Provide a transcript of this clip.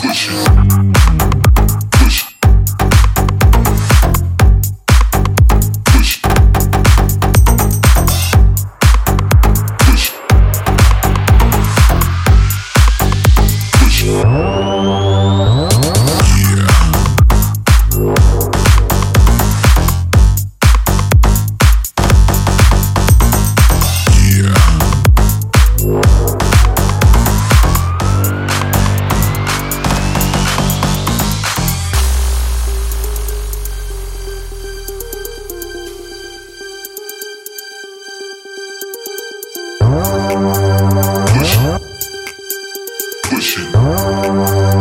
push it. Música